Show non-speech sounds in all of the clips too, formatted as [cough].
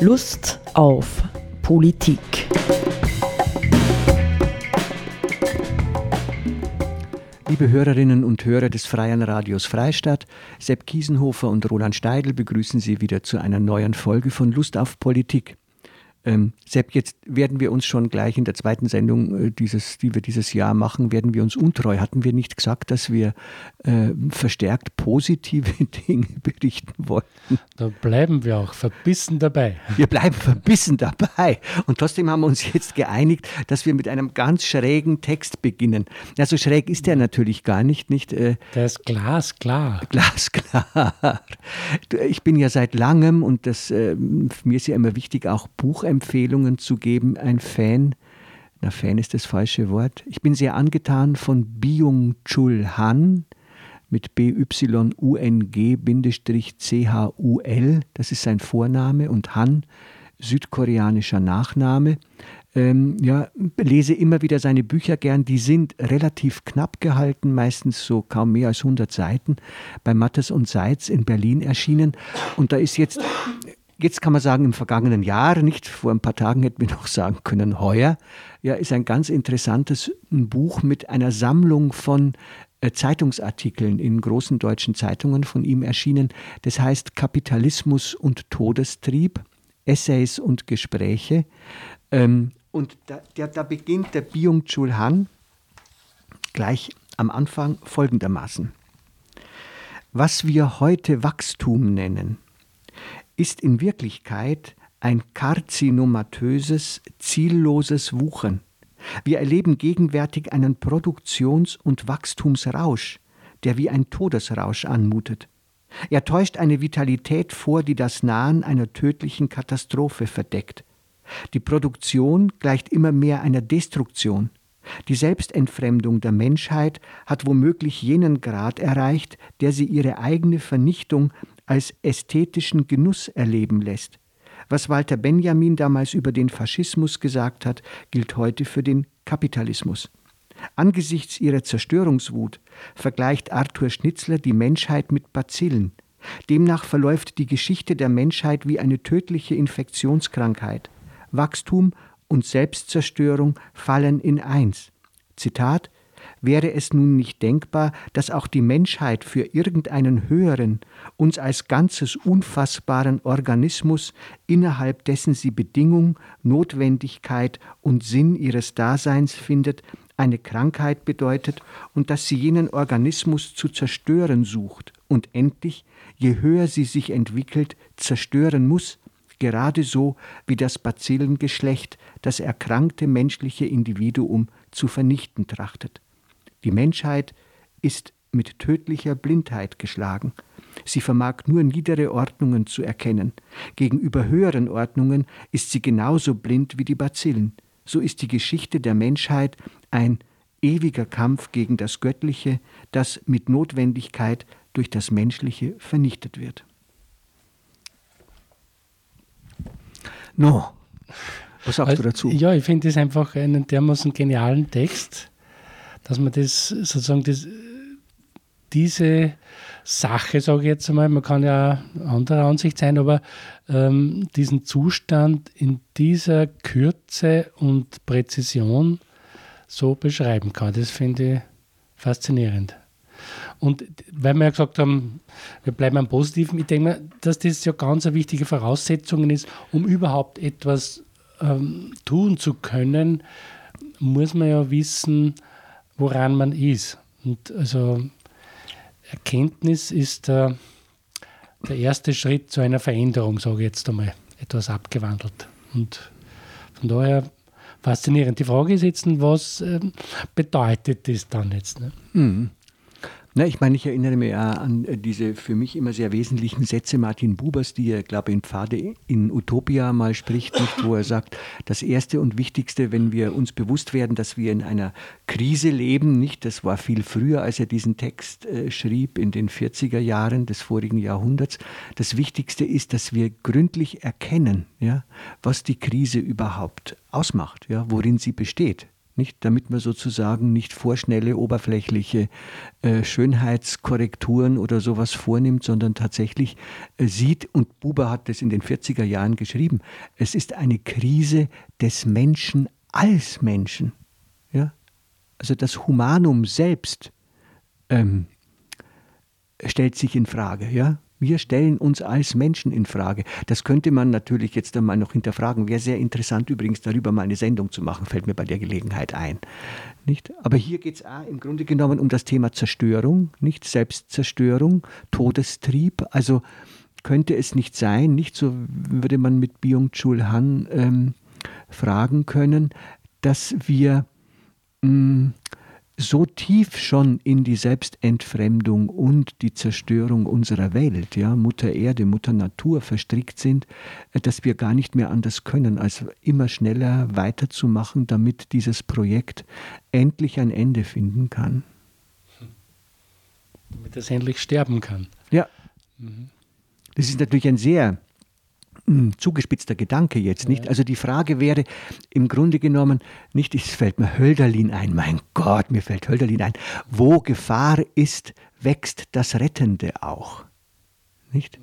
Lust auf Politik. Liebe Hörerinnen und Hörer des Freien Radios Freistadt, Sepp Kiesenhofer und Roland Steidl begrüßen Sie wieder zu einer neuen Folge von Lust auf Politik. Ähm, Sepp, jetzt werden wir uns schon gleich in der zweiten Sendung, äh, dieses, die wir dieses Jahr machen, werden wir uns untreu. Hatten wir nicht gesagt, dass wir äh, verstärkt positive [laughs] Dinge berichten wollten? Da bleiben wir auch verbissen dabei. Wir bleiben verbissen dabei. Und trotzdem haben wir uns jetzt geeinigt, dass wir mit einem ganz schrägen Text beginnen. Ja, so schräg ist der natürlich gar nicht. nicht äh, der ist glasklar. Glasklar. Ich bin ja seit langem, und das, äh, mir ist ja immer wichtig, auch Buchempfehlungen Empfehlungen zu geben, ein Fan, na Fan ist das falsche Wort, ich bin sehr angetan von Byung-Chul Han mit B-Y-U-N-G-C-H-U-L, das ist sein Vorname, und Han, südkoreanischer Nachname. Ähm, ja, lese immer wieder seine Bücher gern. Die sind relativ knapp gehalten, meistens so kaum mehr als 100 Seiten, bei Mattes und Seitz in Berlin erschienen. Und da ist jetzt Jetzt kann man sagen, im vergangenen Jahr, nicht vor ein paar Tagen hätten wir noch [laughs] sagen können, heuer, ja, ist ein ganz interessantes Buch mit einer Sammlung von äh, Zeitungsartikeln in großen deutschen Zeitungen von ihm erschienen. Das heißt Kapitalismus und Todestrieb, Essays und Gespräche. Ähm, und da, der, da beginnt der Byung-Chul Han gleich am Anfang folgendermaßen. Was wir heute Wachstum nennen, ist in Wirklichkeit ein karzinomatöses, zielloses Wuchern. Wir erleben gegenwärtig einen Produktions- und Wachstumsrausch, der wie ein Todesrausch anmutet. Er täuscht eine Vitalität vor, die das Nahen einer tödlichen Katastrophe verdeckt. Die Produktion gleicht immer mehr einer Destruktion. Die Selbstentfremdung der Menschheit hat womöglich jenen Grad erreicht, der sie ihre eigene Vernichtung als ästhetischen Genuss erleben lässt. Was Walter Benjamin damals über den Faschismus gesagt hat, gilt heute für den Kapitalismus. Angesichts ihrer Zerstörungswut vergleicht Arthur Schnitzler die Menschheit mit Bazillen. Demnach verläuft die Geschichte der Menschheit wie eine tödliche Infektionskrankheit. Wachstum und Selbstzerstörung fallen in eins. Zitat Wäre es nun nicht denkbar, dass auch die Menschheit für irgendeinen höheren, uns als ganzes unfassbaren Organismus, innerhalb dessen sie Bedingung, Notwendigkeit und Sinn ihres Daseins findet, eine Krankheit bedeutet und dass sie jenen Organismus zu zerstören sucht und endlich, je höher sie sich entwickelt, zerstören muss, gerade so wie das Bazillengeschlecht das erkrankte menschliche Individuum zu vernichten trachtet. Die Menschheit ist mit tödlicher Blindheit geschlagen. Sie vermag nur niedere Ordnungen zu erkennen. Gegenüber höheren Ordnungen ist sie genauso blind wie die Bazillen. So ist die Geschichte der Menschheit ein ewiger Kampf gegen das Göttliche, das mit Notwendigkeit durch das Menschliche vernichtet wird. No, was sagst also, du dazu? Ja, ich finde es einfach einen dermaßen genialen Text dass man das sozusagen das, diese Sache, sage ich jetzt einmal, man kann ja anderer Ansicht sein, aber ähm, diesen Zustand in dieser Kürze und Präzision so beschreiben kann. Das finde ich faszinierend. Und weil wir ja gesagt haben, wir bleiben am Positiven, ich denke mir, dass das ja ganz eine wichtige Voraussetzung ist, um überhaupt etwas ähm, tun zu können, muss man ja wissen, woran man ist. Und also Erkenntnis ist der, der erste Schritt zu einer Veränderung, sage ich jetzt einmal, etwas abgewandelt. Und von daher faszinierend. Die Frage ist jetzt, was äh, bedeutet das dann jetzt? Ne? Mhm. Na, ich meine, ich erinnere mich an äh, diese für mich immer sehr wesentlichen Sätze Martin Bubers, die er, glaube ich, in Pfade in Utopia mal spricht, nicht, wo er sagt, das Erste und Wichtigste, wenn wir uns bewusst werden, dass wir in einer Krise leben, nicht, das war viel früher, als er diesen Text äh, schrieb, in den 40er Jahren des vorigen Jahrhunderts, das Wichtigste ist, dass wir gründlich erkennen, ja, was die Krise überhaupt ausmacht, ja, worin sie besteht nicht, damit man sozusagen nicht vorschnelle, oberflächliche äh, Schönheitskorrekturen oder sowas vornimmt, sondern tatsächlich äh, sieht, und Buber hat das in den 40er Jahren geschrieben, es ist eine Krise des Menschen als Menschen. Ja? Also das Humanum selbst ähm, stellt sich in Frage. Ja? Wir stellen uns als Menschen in Frage. Das könnte man natürlich jetzt einmal noch hinterfragen. Wäre sehr interessant übrigens darüber mal eine Sendung zu machen, fällt mir bei der Gelegenheit ein. Nicht? Aber hier geht es im Grunde genommen um das Thema Zerstörung, nicht Selbstzerstörung, Todestrieb. Also könnte es nicht sein, nicht so würde man mit Byung-Chul Han ähm, fragen können, dass wir mh, mm, so tief schon in die Selbstentfremdung und die Zerstörung unserer Welt, ja, Mutter Erde, Mutter Natur verstrickt sind, äh, dass wir gar nicht mehr anders können, als immer schneller weiterzumachen, damit dieses Projekt endlich ein Ende finden kann. Damit es endlich sterben kann. Ja. Mhm. Das ist natürlich ein sehr zugespitzter Gedanke jetzt, nicht? Also die Frage wäre im Grunde genommen nicht, es fällt mir Hölderlin ein, mein Gott, mir fällt Hölderlin ein. Wo Gefahr ist, wächst das Rettende auch. Nicht?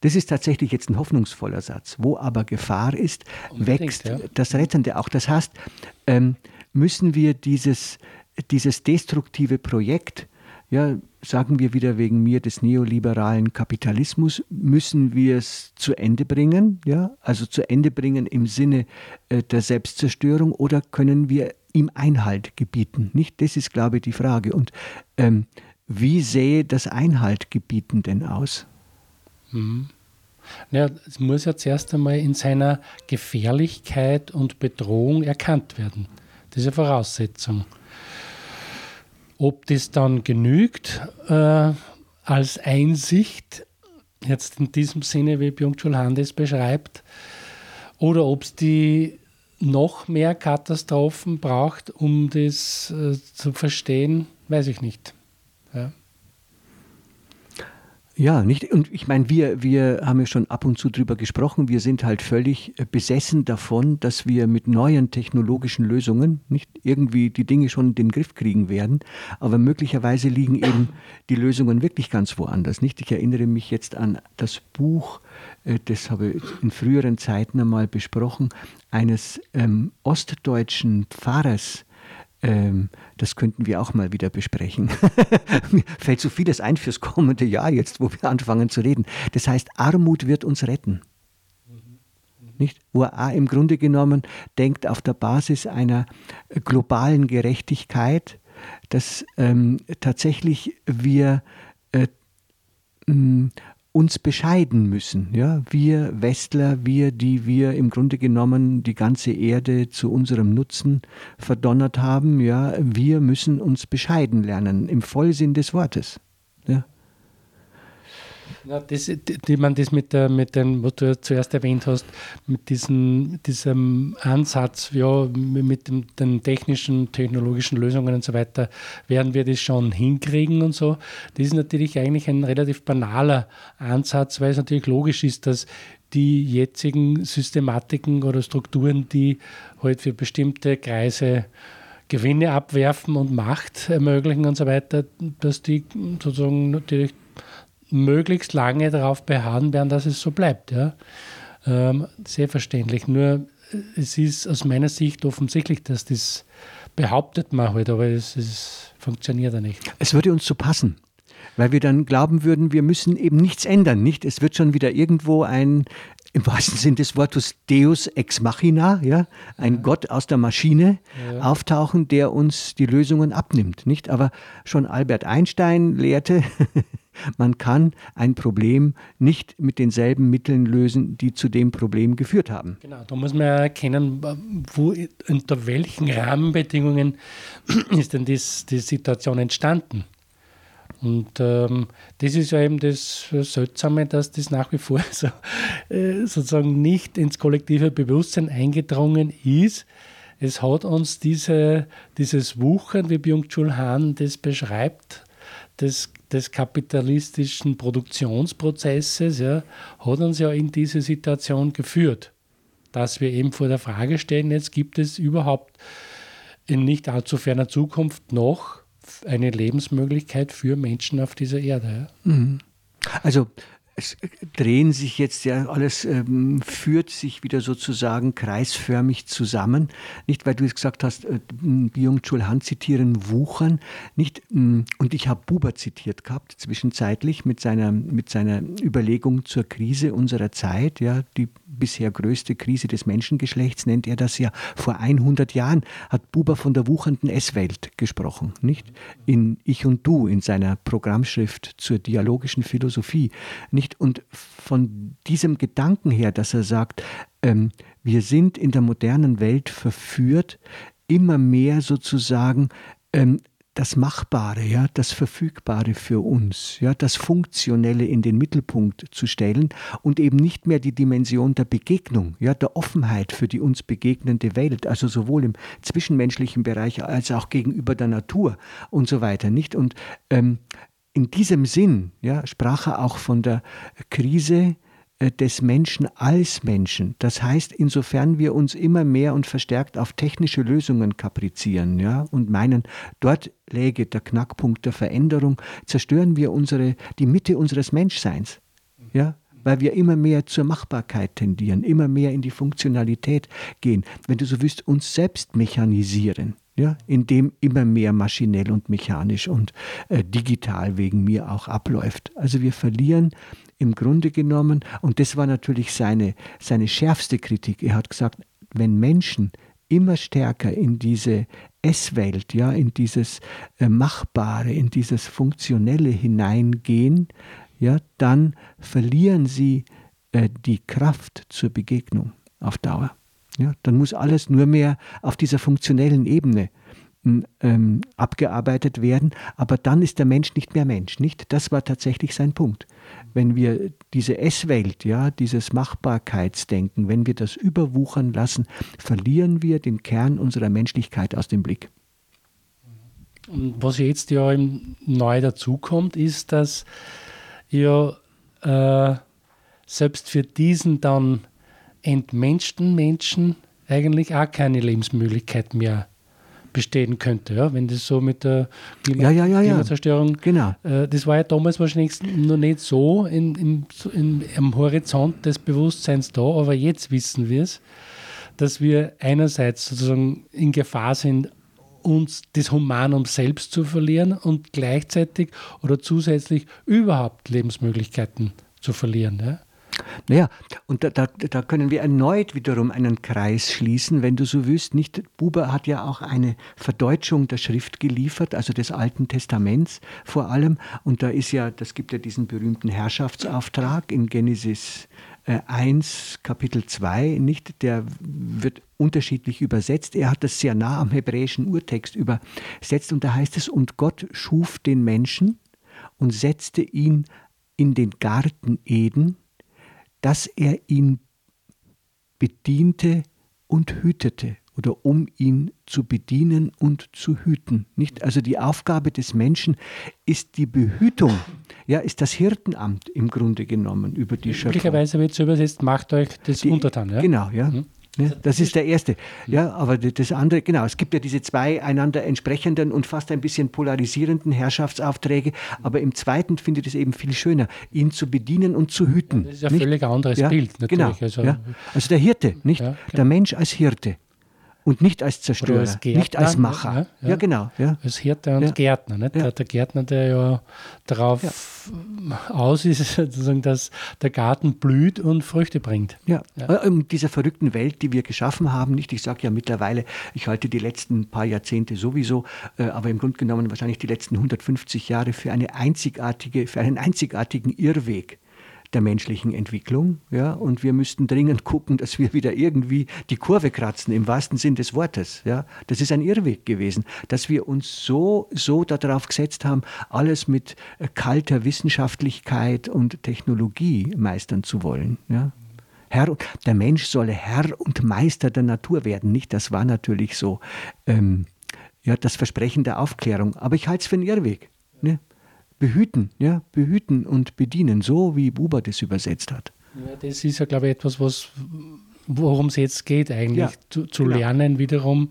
Das ist tatsächlich jetzt ein hoffnungsvoller Satz. Wo aber Gefahr ist, wächst ja. das Rettende auch. Das heißt, ähm, müssen wir dieses, dieses destruktive Projekt ja, sagen wir wieder wegen mir des neoliberalen Kapitalismus, müssen wir es zu Ende bringen, ja, also zu Ende bringen im Sinne äh, der Selbstzerstörung oder können wir ihm Einhalt gebieten? Nicht? Das ist, glaube ich, die Frage. Und ähm, wie sähe das Einhalt gebieten denn aus? Mhm. Ja, es muss ja zuerst einmal in seiner Gefährlichkeit und Bedrohung erkannt werden. Diese Voraussetzung. Ob das dann genügt äh, als Einsicht, jetzt in diesem Sinne, wie Byung-Chul Han das beschreibt, oder ob es die noch mehr Katastrophen braucht, um das äh, zu verstehen, weiß ich nicht. Ja. Nicht, und ich meine, wir, wir haben ja schon ab und zu drüber gesprochen, wir sind halt völlig äh, besessen davon, dass wir mit neuen technologischen Lösungen nicht irgendwie die Dinge schon in den Griff kriegen werden, aber möglicherweise liegen eben die Lösungen wirklich ganz woanders. Nicht? Ich erinnere mich jetzt an das Buch, äh, das habe ich in früheren Zeiten einmal besprochen, eines ähm, ostdeutschen Pfarrers, ähm, das könnten wir auch mal wieder besprechen. Mir [laughs] fällt so vieles ein fürs kommende Jahr jetzt, wo wir anfangen zu reden. Das heißt, Armut wird uns retten. Nicht? Wo er im Grunde genommen denkt auf der Basis einer globalen Gerechtigkeit, dass ähm, tatsächlich wir äh, uns bescheiden müssen. Ja? Wir Westler, wir, die wir im Grunde genommen die ganze Erde zu unserem Nutzen verdonnert haben, ja, wir müssen uns bescheiden lernen, im Vollsinn des Wortes. Ja? Ja, das, die, man das mit, der, mit den, was du zuerst erwähnt hast, mit diesem, diesem Ansatz, ja, mit dem, den technischen, technologischen Lösungen und so weiter, werden wir das schon hinkriegen und so. Das ist natürlich eigentlich ein relativ banaler Ansatz, weil es natürlich logisch ist, dass die jetzigen Systematiken oder Strukturen, die halt für bestimmte Kreise Gewinne abwerfen und Macht ermöglichen und so weiter, dass die sozusagen natürlich möglichst lange darauf beharren werden, dass es so bleibt. Ja? Ähm, sehr verständlich. Nur äh, es ist aus meiner Sicht offensichtlich, dass das behauptet man halt, aber es, es funktioniert ja nicht. Es würde uns so passen weil wir dann glauben würden, wir müssen eben nichts ändern, nicht? Es wird schon wieder irgendwo ein, im wahrsten Sinn des Wortes, Deus ex machina, ja, ein ja. Gott aus der Maschine ja. auftauchen, der uns die Lösungen abnimmt, nicht? Aber schon Albert Einstein lehrte, [laughs] Man kann ein Problem nicht mit denselben Mitteln lösen, die zu dem Problem geführt haben. Genau, da muss man erkennen, wo, unter welchen Rahmenbedingungen [clears throat] ist denn das, die Situation entstanden. Und ähm, das ist ja eben das Seltsame, dass das nach wie vor [laughs] so, äh, sozusagen nicht ins kollektive Bewusstsein eingedrungen ist. Es hat uns diese, dieses Wuchern, wie Byung-Chul Han das beschreibt, des, des kapitalistischen Produktionsprozesses ja, hat uns ja in diese Situation geführt, dass wir eben vor der Frage stehen, jetzt gibt es überhaupt in nicht allzu ferner Zukunft noch eine Lebensmöglichkeit für Menschen auf dieser Erde. Ja? Mhm. Also es drehen sich jetzt ja alles, ähm, führt sich wieder sozusagen kreisförmig zusammen. Nicht, weil du es gesagt hast, äh, Byung-Chul Han zitieren Wuchern. Nicht, und ich habe Buber zitiert gehabt, zwischenzeitlich mit seiner, mit seiner Überlegung zur Krise unserer Zeit. Ja, die bisher größte Krise des Menschengeschlechts nennt er das ja. Vor 100 Jahren hat Buber von der wuchernden S-Welt gesprochen. Nicht? In Ich und Du, in seiner Programmschrift zur dialogischen Philosophie. Nicht? Nicht? Und von diesem Gedanken her, dass er sagt, ähm, wir sind in der modernen Welt verführt, immer mehr sozusagen ähm, das Machbare, ja, das Verfügbare für uns, ja, das Funktionelle in den Mittelpunkt zu stellen und eben nicht mehr die Dimension der Begegnung, ja, der Offenheit für die uns begegnende Welt, also sowohl im zwischenmenschlichen Bereich als auch gegenüber der Natur und so weiter, nicht? Und ähm, in diesem Sinn ja, sprach er auch von der Krise äh, des Menschen als Menschen. Das heißt, insofern wir uns immer mehr und verstärkt auf technische Lösungen kaprizieren ja, und meinen, dort läge der Knackpunkt der Veränderung, zerstören wir unsere, die Mitte unseres Menschseins. Ja, weil wir immer mehr zur Machbarkeit tendieren, immer mehr in die Funktionalität gehen. Wenn du so willst, uns selbst mechanisieren ja, in dem immer mehr maschinell und mechanisch und äh, digital wegen mir auch abläuft. Also wir verlieren im Grunde genommen, und das war natürlich seine, seine schärfste Kritik, er hat gesagt, wenn Menschen immer stärker in diese S-Welt, ja, in dieses äh, Machbare, in dieses Funktionelle hineingehen, ja, dann verlieren sie äh, die Kraft zur Begegnung auf Dauer. Ja, dann muss alles nur mehr auf dieser funktionellen Ebene ähm, abgearbeitet werden, aber dann ist der Mensch nicht mehr Mensch, nicht? Das war tatsächlich sein Punkt. Wenn wir diese S-Welt, ja, dieses Machbarkeitsdenken, wenn wir das überwuchern lassen, verlieren wir den Kern unserer Menschlichkeit aus dem Blick. Und was jetzt ja neu dazukommt, ist, dass ja äh, selbst für diesen dann entmenschten Menschen eigentlich auch keine Lebensmöglichkeit mehr bestehen könnte, ja? wenn das so mit der Klima ja, ja, Klimazerstörung, genau. Äh, das war ja damals wahrscheinlich noch nicht so in, in, in, am Horizont des Bewusstseins da, aber jetzt wissen wir es, dass wir einerseits sozusagen in Gefahr sind, uns das Humanum selbst zu verlieren und gleichzeitig oder zusätzlich überhaupt Lebensmöglichkeiten zu verlieren. Ja? Naja, und da, da, da, können wir erneut wiederum einen Kreis schließen, wenn du so willst. Nicht, Buber hat ja auch eine Verdeutschung der Schrift geliefert, also des Alten Testaments vor allem. Und da ist ja, das gibt ja diesen berühmten Herrschaftsauftrag in Genesis 1, äh, Kapitel 2, nicht? Der wird unterschiedlich übersetzt. Er hat das sehr nah am hebräischen Urtext übersetzt und da heißt es, und Gott schuf den Menschen und setzte ihn in den Garten Eden dass er ihn bediente und hütete oder um ihn zu bedienen und zu hüten. Nicht? Also die Aufgabe des Menschen ist die Behütung, ja, ist das Hirtenamt im Grunde genommen über die Schöpfung. Möglicherweise wird es übersetzt, macht euch das die, untertan. Ja? Genau, ja. Mhm. Ne? Das ist der erste. Ja, aber das andere, genau, es gibt ja diese zwei einander entsprechenden und fast ein bisschen polarisierenden Herrschaftsaufträge, aber im zweiten finde ich es eben viel schöner, ihn zu bedienen und zu hüten. Das ist ja ein völlig anderes ja, Bild natürlich. Genau, also, ja. also der Hirte, nicht? Ja, genau. Der Mensch als Hirte und nicht als Zerstörer, als Gärtner, nicht als Macher. Ja, ja. ja genau. Ja. Als Hirte und Gärtner. Nicht? Der, der, Gärtner, der ja darauf aus ist, [laughs] sozusagen, dass der Garten blüht und Früchte bringt. Ja, äh, in dieser verrückten Welt, die wir geschaffen haben, nicht? Ich sage ja mittlerweile, ich halte die letzten paar Jahrzehnte sowieso, äh, aber im Grunde genommen wahrscheinlich die letzten 150 Jahre für eine einzigartige, für einen einzigartigen Irrweg der menschlichen Entwicklung. Ja? Und wir müssten dringend gucken, dass wir wieder irgendwie die Kurve kratzen, im wahrsten Sinn des Wortes. Ja? Das ist ein Irrweg gewesen, dass wir uns so, so darauf gesetzt haben, alles mit äh, kalter Wissenschaftlichkeit und Technologie meistern zu wollen. Ja? Herr, der Mensch solle Herr und Meister der Natur werden. Nicht, das war natürlich so ähm, ja, das Versprechen der Aufklärung. Aber ich halte es für einen Irrweg. Ne? Behüten, ja, behüten und bedienen, so wie Buber das übersetzt hat. Ja, das ist ja, glaube ich, etwas, was worum es jetzt geht, eigentlich ja, zu, zu genau. lernen wiederum.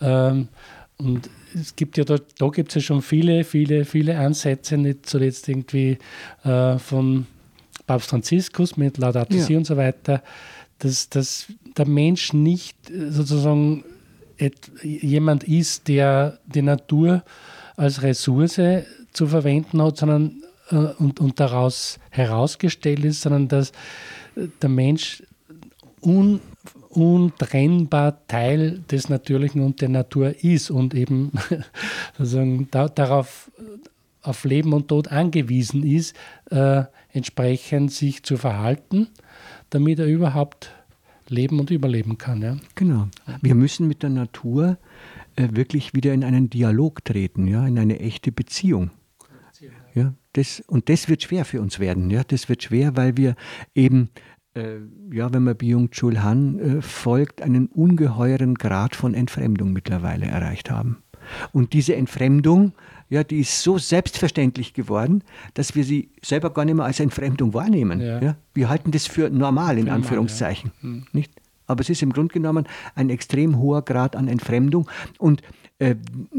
Ähm, und es gibt ja da, da gibt es ja schon viele, viele, viele Ansätze, nicht zuletzt irgendwie äh, von Papst Franziskus mit Laudato Si und so weiter, dass, dass der Mensch nicht sozusagen jemand ist, der die Natur als Ressource zu verwenden hat, sondern äh, und, und daraus herausgestellt ist, sondern dass der Mensch un, untrennbar Teil des Natürlichen und der Natur ist und eben [laughs] sozusagen da, darauf auf Leben und Tod angewiesen ist, äh, entsprechend sich zu verhalten, damit er überhaupt leben und überleben kann. Ja? Genau. Wir müssen mit der Natur äh, wirklich wieder in einen Dialog treten, ja, in eine echte Beziehung. Ja, das, und das wird schwer für uns werden. Ja, das wird schwer, weil wir eben äh, ja, wenn man Byung-Chul Han äh, folgt, einen ungeheuren Grad von Entfremdung mittlerweile erreicht haben. Und diese Entfremdung, ja, die ist so selbstverständlich geworden, dass wir sie selber gar nicht mehr als Entfremdung wahrnehmen. Ja. ja? Wir halten das für normal, in normal, Anführungszeichen. Ja. Hm. Nicht? Aber es ist im Grunde genommen ein extrem hoher Grad an Entfremdung. Und äh,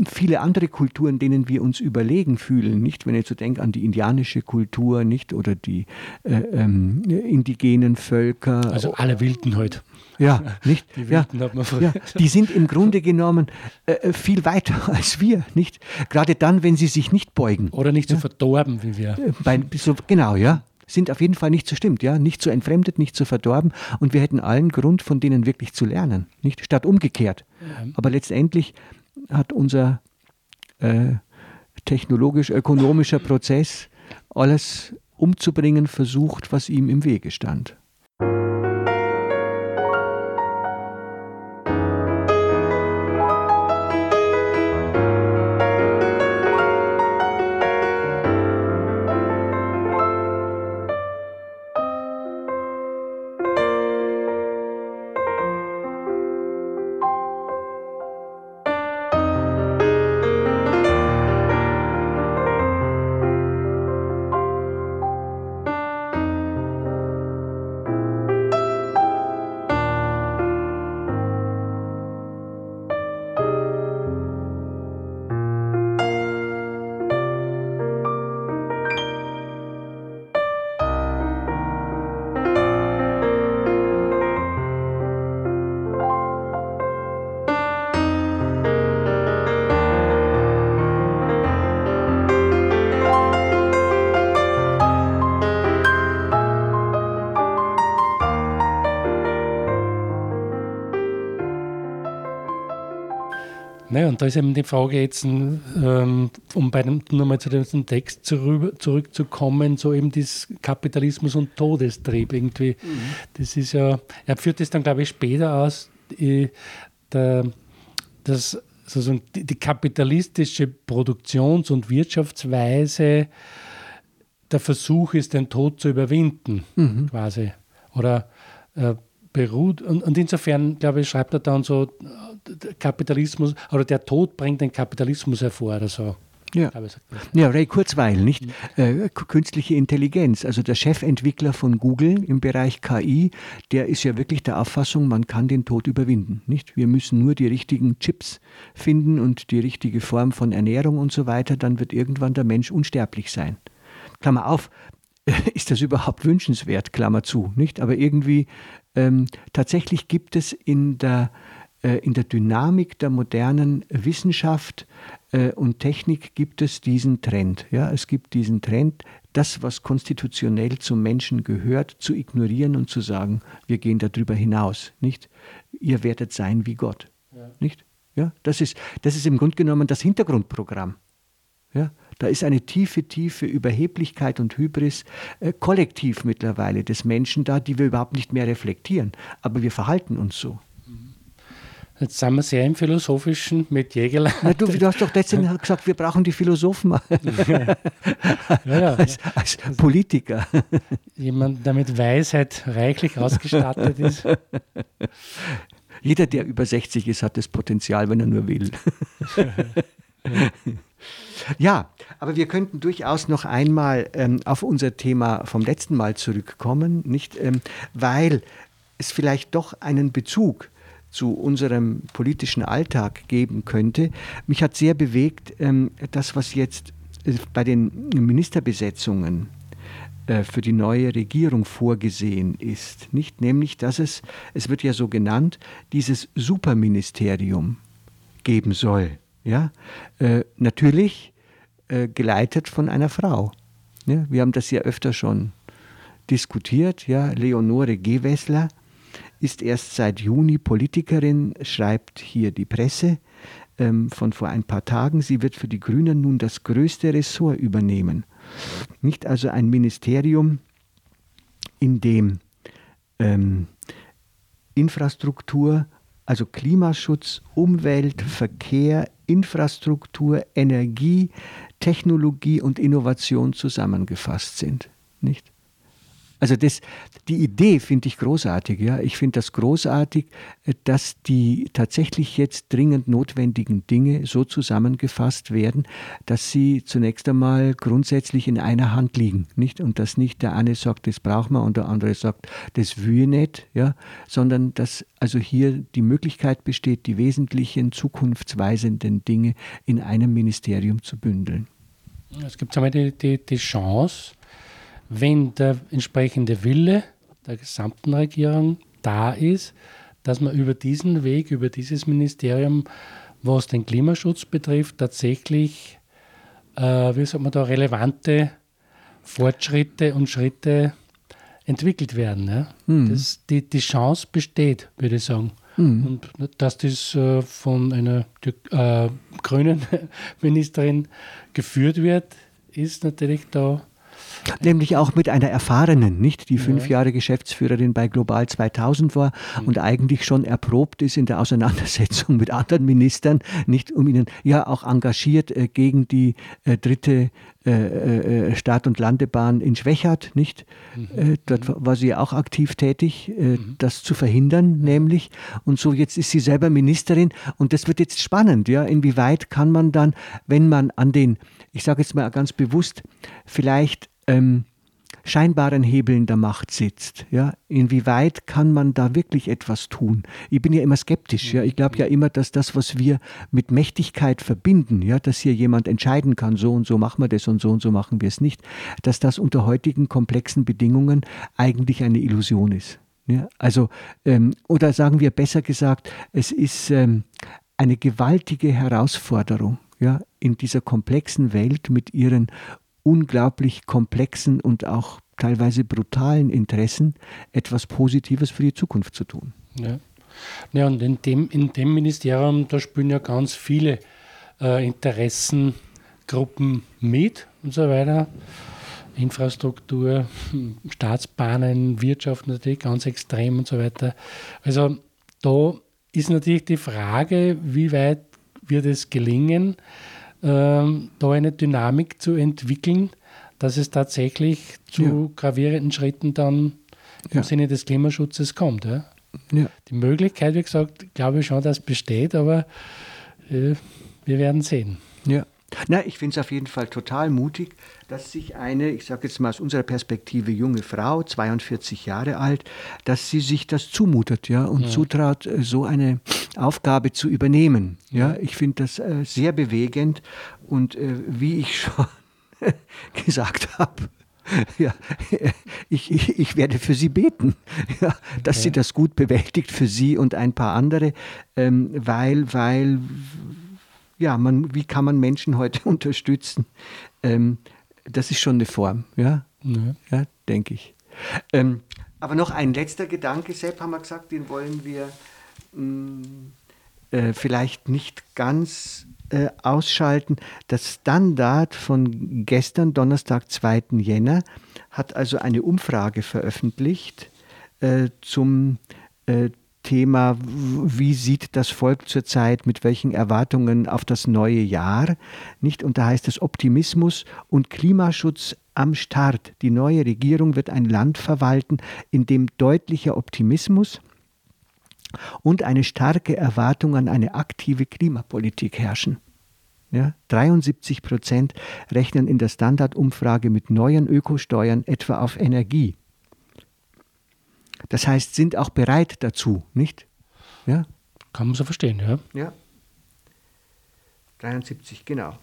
viele andere Kulturen, denen wir uns überlegen fühlen, nicht? Wenn ich so denke an die indianische Kultur, nicht? Oder die äh, ähm, indigenen Völker. Also alle Wilden heute. Ja, nicht? Die Wilden ja, hat man ja, Die sind im Grunde genommen äh, äh, viel weiter [laughs] als wir, nicht? Gerade dann, wenn sie sich nicht beugen. Oder nicht so verdorben wie wir. Äh, bei, so, genau, ja sind auf jeden Fall nicht so stimmt, ja, nicht so entfremdet, nicht so verdorben und wir hätten allen Grund, von denen wirklich zu lernen, nicht statt umgekehrt. Ja. Aber letztendlich hat unser äh, technologisch-ökonomischer Prozess alles umzubringen versucht, was ihm im Wege stand. Ne, und da ist eben die Frage jetzt, ähm, um bei dem, nochmal zu diesem Text zurück, zurückzukommen, so eben das Kapitalismus und Todestrieb irgendwie. Mhm. Das ist ja, er führt das dann, glaube ich, später aus, die, der, das, sozusagen die, die kapitalistische Produktions- und Wirtschaftsweise der Versuch ist, den Tod zu überwinden, mhm. quasi. Oder äh, beruht. Und, und insofern, glaube ich, schreibt er dann so, Kapitalismus oder der Tod bringt den Kapitalismus hervor oder so. Ja. ja, Ray Kurzweil, nicht? Äh, künstliche Intelligenz. Also der Chefentwickler von Google im Bereich KI, der ist ja wirklich der Auffassung, man kann den Tod überwinden. Nicht? Wir müssen nur die richtigen Chips finden und die richtige Form von Ernährung und so weiter, dann wird irgendwann der Mensch unsterblich sein. Klammer auf, [laughs] ist das überhaupt wünschenswert, Klammer zu, nicht? Aber irgendwie ähm, tatsächlich gibt es in der, äh, in der Dynamik der modernen Wissenschaft äh, und Technik gibt es diesen Trend. Ja? Es gibt diesen Trend, das, was konstitutionell zum Menschen gehört, zu ignorieren und zu sagen, wir gehen darüber hinaus. Nicht? Ihr werdet sein wie Gott. Ja. Nicht? Ja? Das, ist, das ist im Grunde genommen das Hintergrundprogramm. Ja? Da ist eine tiefe, tiefe Überheblichkeit und Hybris äh, kollektiv mittlerweile des Menschen da, die wir überhaupt nicht mehr reflektieren. Aber wir verhalten uns so. Jetzt sind wir sehr im Philosophischen mit Jägerlein. Na, du, du, hast doch letztens [laughs] gesagt, wir brauchen die Philosophen ja, ja, als, als, Politiker. Jemand, der mit Weisheit reichlich ausgestattet ist. Jeder, der über 60 ist, hat das Potenzial, wenn er nur will. [laughs] Ja, aber wir könnten durchaus noch einmal ähm, auf unser Thema vom letzten Mal zurückkommen, nicht? Ähm, weil es vielleicht doch einen Bezug zu unserem politischen Alltag geben könnte. Mich hat sehr bewegt, ähm, das, was jetzt äh, bei den Ministerbesetzungen äh, für die neue Regierung vorgesehen ist. Nicht? Nämlich, dass es, es wird ja so genannt, dieses Superministerium geben soll. Ja? Äh, natürlich äh, geleitet von einer Frau. Ja? Wir haben das ja öfter schon diskutiert. Ja? Leonore Gewessler ist erst seit Juni Politikerin, schreibt hier die Presse ähm, von vor ein paar Tagen. Sie wird für die Grünen nun das größte Ressort übernehmen. Nicht also ein Ministerium, in dem ähm, Infrastruktur, also Klimaschutz, Umwelt, Verkehr, Infrastruktur, Energie, Technologie und Innovation zusammengefasst sind. Nicht? Also das, die Idee finde ich großartig. Ja. Ich finde das großartig, äh, dass die tatsächlich jetzt dringend notwendigen Dinge so zusammengefasst werden, dass sie zunächst einmal grundsätzlich in einer Hand liegen. Nicht? Und dass nicht der eine sagt, das braucht man und der andere sagt, das will nicht, ja, sondern dass also hier die Möglichkeit besteht, die wesentlichen zukunftsweisenden Dinge in einem Ministerium zu bündeln. Es gibt einmal die, die, die Chance, wenn der entsprechende Wille der gesamten Regierung da ist, dass man über diesen Weg, über dieses Ministerium, was den Klimaschutz betrifft, tatsächlich, äh, wie sagt man da, relevante Fortschritte und Schritte entwickelt werden. Ja? Mhm. Das, die, die Chance besteht, würde ich sagen. Mhm. Und dass das äh, von einer äh, grünen [laughs] Ministerin geführt wird, ist natürlich da Nämlich auch mit einer erfahrenen, nicht die fünf Jahre Geschäftsführerin bei Global 2000 war mhm. und eigentlich schon erprobt ist in der Auseinandersetzung [laughs] mit anderen Ministern, nicht um ihnen ja auch engagiert äh, gegen die äh, dritte äh, äh Start- und Landebahn in Schwächert, nicht? Mhm. Äh, dort war sie auch aktiv tätig, äh, mhm. das zu verhindern, nämlich. Und so jetzt ist sie selber Ministerin und das wird jetzt spannend, ja. Inwieweit kann man dann, wenn man an den, ich sage jetzt mal ganz bewusst, vielleicht ähm, scheinbaren Hebeln der Macht sitzt. Ja? Inwieweit kann man da wirklich etwas tun? Ich bin ja immer skeptisch. Ja? Ich glaube ja immer, dass das, was wir mit Mächtigkeit verbinden, ja, dass hier jemand entscheiden kann, so und so machen wir das und so und so machen wir es nicht, dass das unter heutigen komplexen Bedingungen eigentlich eine Illusion ist. Ja? Also, ähm, oder sagen wir besser gesagt, es ist ähm, eine gewaltige Herausforderung. Ja, in dieser komplexen Welt mit ihren unglaublich komplexen und auch teilweise brutalen Interessen etwas Positives für die Zukunft zu tun. Ja, ja und in dem, in dem Ministerium, da spielen ja ganz viele äh, Interessengruppen mit und so weiter. Infrastruktur, Staatsbahnen, Wirtschaft natürlich ganz extrem und so weiter. Also da ist natürlich die Frage, wie weit wird es gelingen, ähm, da eine Dynamik zu entwickeln, dass es tatsächlich zu ja. gravierenden Schritten dann im ja. Sinne des Klimaschutzes kommt. Ja? Die Möglichkeit, wie gesagt, glaube ich schon, dass besteht, aber äh, wir werden sehen. Ja. Na, ich finde es auf jeden Fall total mutig, dass sich eine, ich sage jetzt mal aus unserer Perspektive, junge Frau, 42 Jahre alt, dass sie sich das zumutet, ja, und ja. zutraut, äh, so eine Aufgabe zu übernehmen. Ja, ich finde das äh, sehr bewegend und äh, wie ich schon [laughs] gesagt habe, [laughs] ja, [laughs] ich, ich, ich werde für sie beten, ja, dass okay. sie das gut bewältigt für sie und ein paar andere, ähm, weil, weil ja, man, wie kann man Menschen heute [laughs] unterstützen? Ähm, das ist schon eine Form, ja, ja. ja denke ich. Ähm, aber noch ein letzter Gedanke, Sepp, haben wir gesagt, den wollen wir mh, mm, äh, vielleicht nicht ganz äh, ausschalten. Das Standard von gestern, Donnerstag, 2. Jänner, hat also eine Umfrage veröffentlicht äh, zum äh, Thema, wie sieht das Volk zurzeit mit welchen Erwartungen auf das neue Jahr, nicht? Und da heißt es Optimismus und Klimaschutz am Start. Die neue Regierung wird ein Land verwalten, in dem deutlicher Optimismus und eine starke Erwartung an eine aktive Klimapolitik herrschen. Ja, 73 Prozent rechnen in der Standardumfrage mit neuen Ökosteuern etwa auf Energie. Das heißt, sind auch bereit dazu, nicht? Ja? Kann man so verstehen, ja. Ja. 73, genau.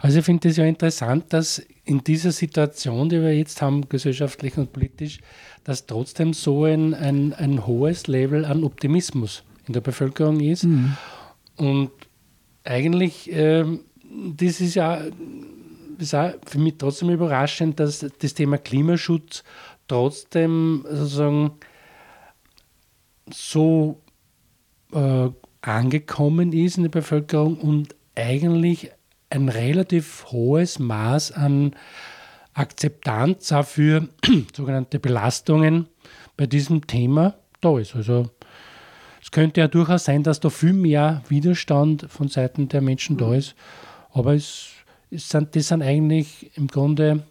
Also ich finde es ja interessant, dass in dieser Situation, die wir jetzt haben, gesellschaftlich und politisch, dass trotzdem so ein, ein, ein hohes Level an Optimismus in der Bevölkerung ist. Mhm. Und eigentlich, ähm, das ist ja ist für mich trotzdem überraschend, dass das Thema Klimaschutz trotzdem sozusagen so äh, angekommen ist in der Bevölkerung und eigentlich ein relativ hohes Maß an Akzeptanz auch für [clears throat] sogenannte Belastungen bei diesem Thema da ist. Also es könnte ja durchaus sein, dass da viel mehr Widerstand von Seiten der Menschen da ist, aber es, es sind, das sind eigentlich im Grunde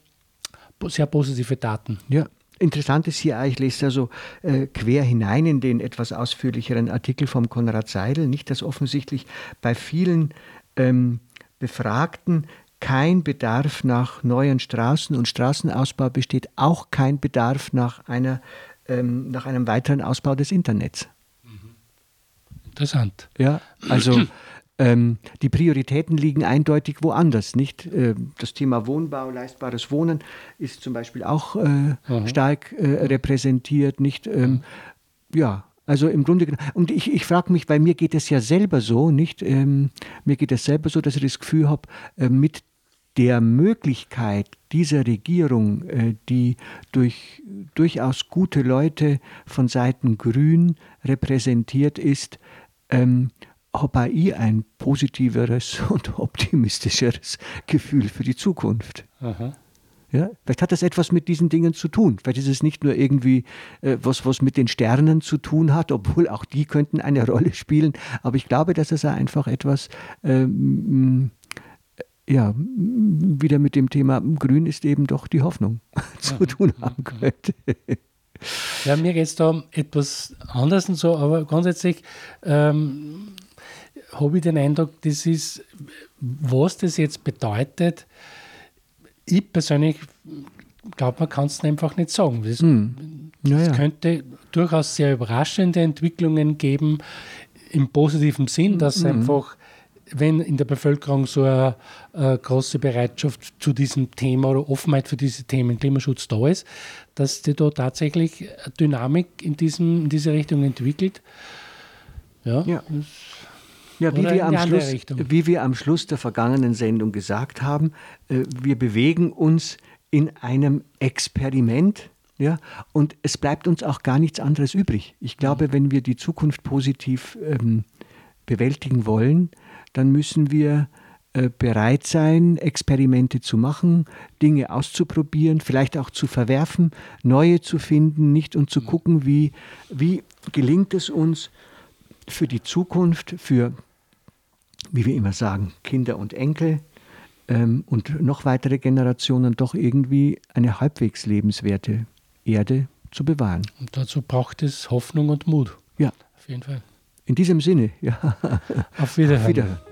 sehr positive Daten. Ja, Interessant ist hier, ich lese also äh, quer hinein in den etwas ausführlicheren Artikel vom Konrad Seidel, nicht, dass offensichtlich bei vielen ähm, Befragten kein Bedarf nach neuen Straßen und Straßenausbau besteht, auch kein Bedarf nach, einer, ähm, nach einem weiteren Ausbau des Internets. Interessant. Ja, also [clears throat] ähm, die Prioritäten liegen eindeutig woanders. Nicht? Äh, das Thema Wohnbau, leistbares Wohnen ist zum Beispiel auch äh, stark äh, repräsentiert. Nicht? Ähm, ja, also im Grunde und ich, ich frage mich, bei mir geht es ja selber so, nicht? Ähm, mir geht es selber so, dass ich das Gefühl habe, äh, mit der Möglichkeit dieser Regierung, äh, die durch durchaus gute Leute von Seiten Grün repräsentiert ist, ähm, habe ich ein positiveres [laughs] und optimistischeres Gefühl für die Zukunft. Aha. Ja, vielleicht hat das etwas mit diesen Dingen zu tun. Vielleicht ist es nicht nur irgendwie äh, was, was mit den Sternen zu tun hat, obwohl auch die könnten eine [laughs] Rolle spielen. Aber ich glaube, dass es einfach etwas ähm, ja, wieder mit dem Thema Grün ist eben doch die Hoffnung [laughs] zu tun haben könnte. Ja, mir geht es da um etwas anderes und so, aber grundsätzlich ähm, habe ich den Eindruck, das ist, was das jetzt bedeutet, ich persönlich glaube, man kann es einfach nicht sagen. Es hm. ja, könnte durchaus sehr überraschende Entwicklungen geben, im positiven Sinn, dass mhm. einfach, wenn in der Bevölkerung so eine, eine, große Bereitschaft zu diesem Thema oder Offenheit für diese Themen Klimaschutz da ist, dass die da tatsächlich eine Dynamik in, diesem, in diese Richtung entwickelt. Ja, ja. Ja, wie wir, am Schluss, wie wir am Schluss der vergangenen Sendung gesagt haben, äh, wir bewegen uns in einem Experiment. Ja, und es bleibt uns auch gar nichts anderes übrig. Ich glaube, mhm. wenn wir die Zukunft positiv ähm, bewältigen wollen, dann müssen wir äh, bereit sein, Experimente zu machen, Dinge auszuprobieren, vielleicht auch zu verwerfen, neue zu finden, nicht und zu mhm. gucken, wie, wie gelingt es uns für die Zukunft, für wie wir immer sagen, Kinder und Enkel ähm, und noch weitere Generationen doch irgendwie eine halbwegs lebenswerte Erde zu bewahren. Und dazu braucht es Hoffnung und Mut. Ja. Auf jeden Fall. In diesem Sinne, ja. Auf Wiederhören. Auf Wiederhören.